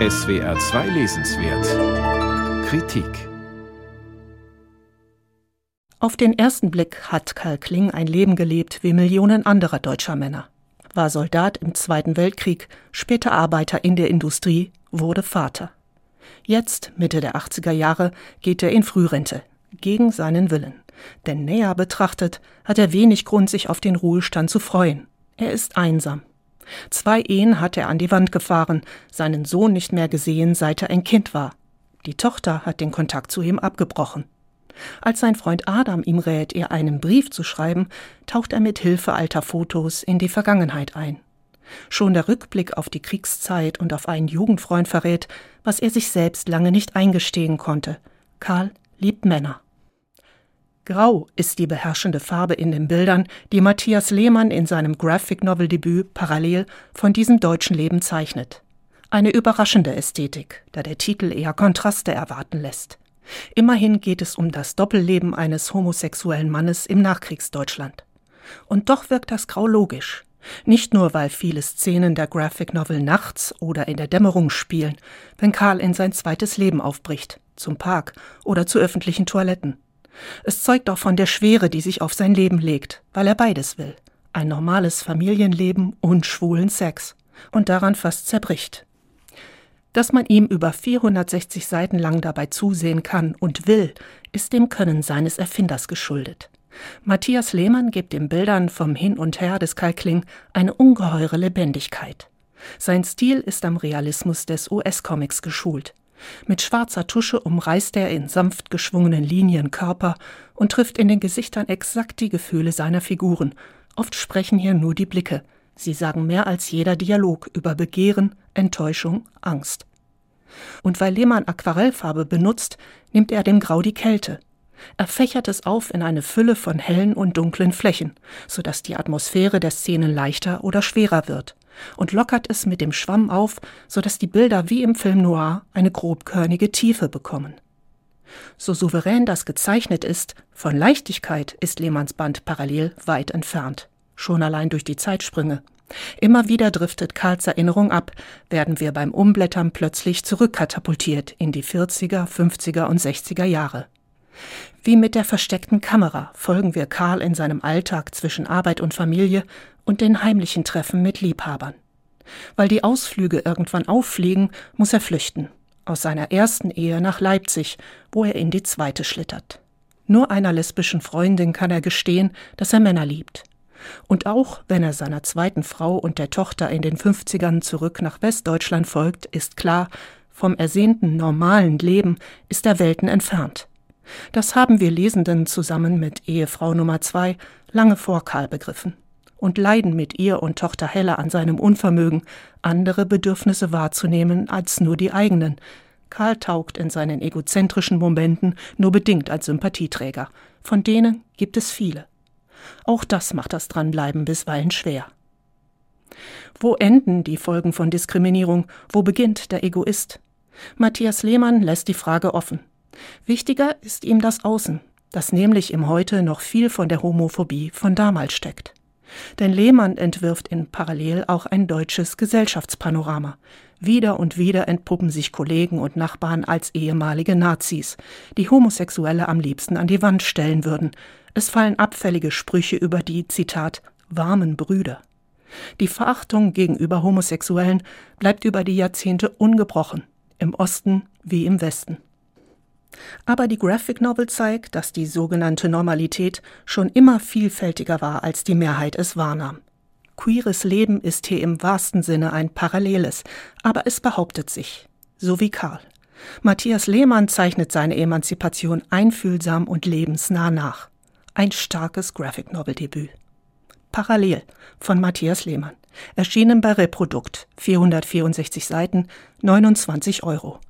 SWR 2 Lesenswert Kritik Auf den ersten Blick hat Karl Kling ein Leben gelebt wie Millionen anderer deutscher Männer. War Soldat im Zweiten Weltkrieg, später Arbeiter in der Industrie, wurde Vater. Jetzt, Mitte der 80er Jahre, geht er in Frührente, gegen seinen Willen. Denn näher betrachtet hat er wenig Grund, sich auf den Ruhestand zu freuen. Er ist einsam. Zwei Ehen hat er an die Wand gefahren, seinen Sohn nicht mehr gesehen, seit er ein Kind war. Die Tochter hat den Kontakt zu ihm abgebrochen. Als sein Freund Adam ihm rät, ihr einen Brief zu schreiben, taucht er mit Hilfe alter Fotos in die Vergangenheit ein. Schon der Rückblick auf die Kriegszeit und auf einen Jugendfreund verrät, was er sich selbst lange nicht eingestehen konnte. Karl liebt Männer. Grau ist die beherrschende Farbe in den Bildern, die Matthias Lehmann in seinem Graphic Novel Debüt parallel von diesem deutschen Leben zeichnet. Eine überraschende Ästhetik, da der Titel eher Kontraste erwarten lässt. Immerhin geht es um das Doppelleben eines homosexuellen Mannes im Nachkriegsdeutschland. Und doch wirkt das Grau logisch. Nicht nur, weil viele Szenen der Graphic Novel nachts oder in der Dämmerung spielen, wenn Karl in sein zweites Leben aufbricht, zum Park oder zu öffentlichen Toiletten. Es zeugt auch von der Schwere, die sich auf sein Leben legt, weil er beides will. Ein normales Familienleben und schwulen Sex. Und daran fast zerbricht. Dass man ihm über 460 Seiten lang dabei zusehen kann und will, ist dem Können seines Erfinders geschuldet. Matthias Lehmann gibt den Bildern vom Hin und Her des Kalkling eine ungeheure Lebendigkeit. Sein Stil ist am Realismus des US-Comics geschult. Mit schwarzer Tusche umreißt er in sanft geschwungenen Linien Körper und trifft in den Gesichtern exakt die Gefühle seiner Figuren. Oft sprechen hier nur die Blicke. Sie sagen mehr als jeder Dialog über Begehren, Enttäuschung, Angst. Und weil Lehmann Aquarellfarbe benutzt, nimmt er dem Grau die Kälte. Er fächert es auf in eine Fülle von hellen und dunklen Flächen, so dass die Atmosphäre der Szenen leichter oder schwerer wird und lockert es mit dem Schwamm auf, so dass die Bilder wie im Film Noir eine grobkörnige Tiefe bekommen. So souverän das gezeichnet ist, von Leichtigkeit ist Lehmanns Band parallel weit entfernt, schon allein durch die Zeitsprünge. Immer wieder driftet Karls Erinnerung ab, werden wir beim Umblättern plötzlich zurückkatapultiert in die 40er, 50er und 60er Jahre. Wie mit der versteckten Kamera folgen wir Karl in seinem Alltag zwischen Arbeit und Familie und den heimlichen Treffen mit Liebhabern. Weil die Ausflüge irgendwann auffliegen, muss er flüchten. Aus seiner ersten Ehe nach Leipzig, wo er in die zweite schlittert. Nur einer lesbischen Freundin kann er gestehen, dass er Männer liebt. Und auch wenn er seiner zweiten Frau und der Tochter in den 50ern zurück nach Westdeutschland folgt, ist klar, vom ersehnten normalen Leben ist er Welten entfernt. Das haben wir Lesenden zusammen mit Ehefrau Nummer zwei lange vor Karl begriffen und leiden mit ihr und Tochter Helle an seinem Unvermögen, andere Bedürfnisse wahrzunehmen als nur die eigenen. Karl taugt in seinen egozentrischen Momenten nur bedingt als Sympathieträger. Von denen gibt es viele. Auch das macht das Dranbleiben bisweilen schwer. Wo enden die Folgen von Diskriminierung? Wo beginnt der Egoist? Matthias Lehmann lässt die Frage offen. Wichtiger ist ihm das Außen, das nämlich im Heute noch viel von der Homophobie von damals steckt. Denn Lehmann entwirft in Parallel auch ein deutsches Gesellschaftspanorama. Wieder und wieder entpuppen sich Kollegen und Nachbarn als ehemalige Nazis, die Homosexuelle am liebsten an die Wand stellen würden. Es fallen abfällige Sprüche über die, Zitat, warmen Brüder. Die Verachtung gegenüber Homosexuellen bleibt über die Jahrzehnte ungebrochen, im Osten wie im Westen. Aber die Graphic Novel zeigt, dass die sogenannte Normalität schon immer vielfältiger war, als die Mehrheit es wahrnahm. Queeres Leben ist hier im wahrsten Sinne ein paralleles, aber es behauptet sich, so wie Karl. Matthias Lehmann zeichnet seine Emanzipation einfühlsam und lebensnah nach. Ein starkes Graphic Novel Debüt. Parallel von Matthias Lehmann. Erschienen bei Reprodukt, 464 Seiten, 29 Euro.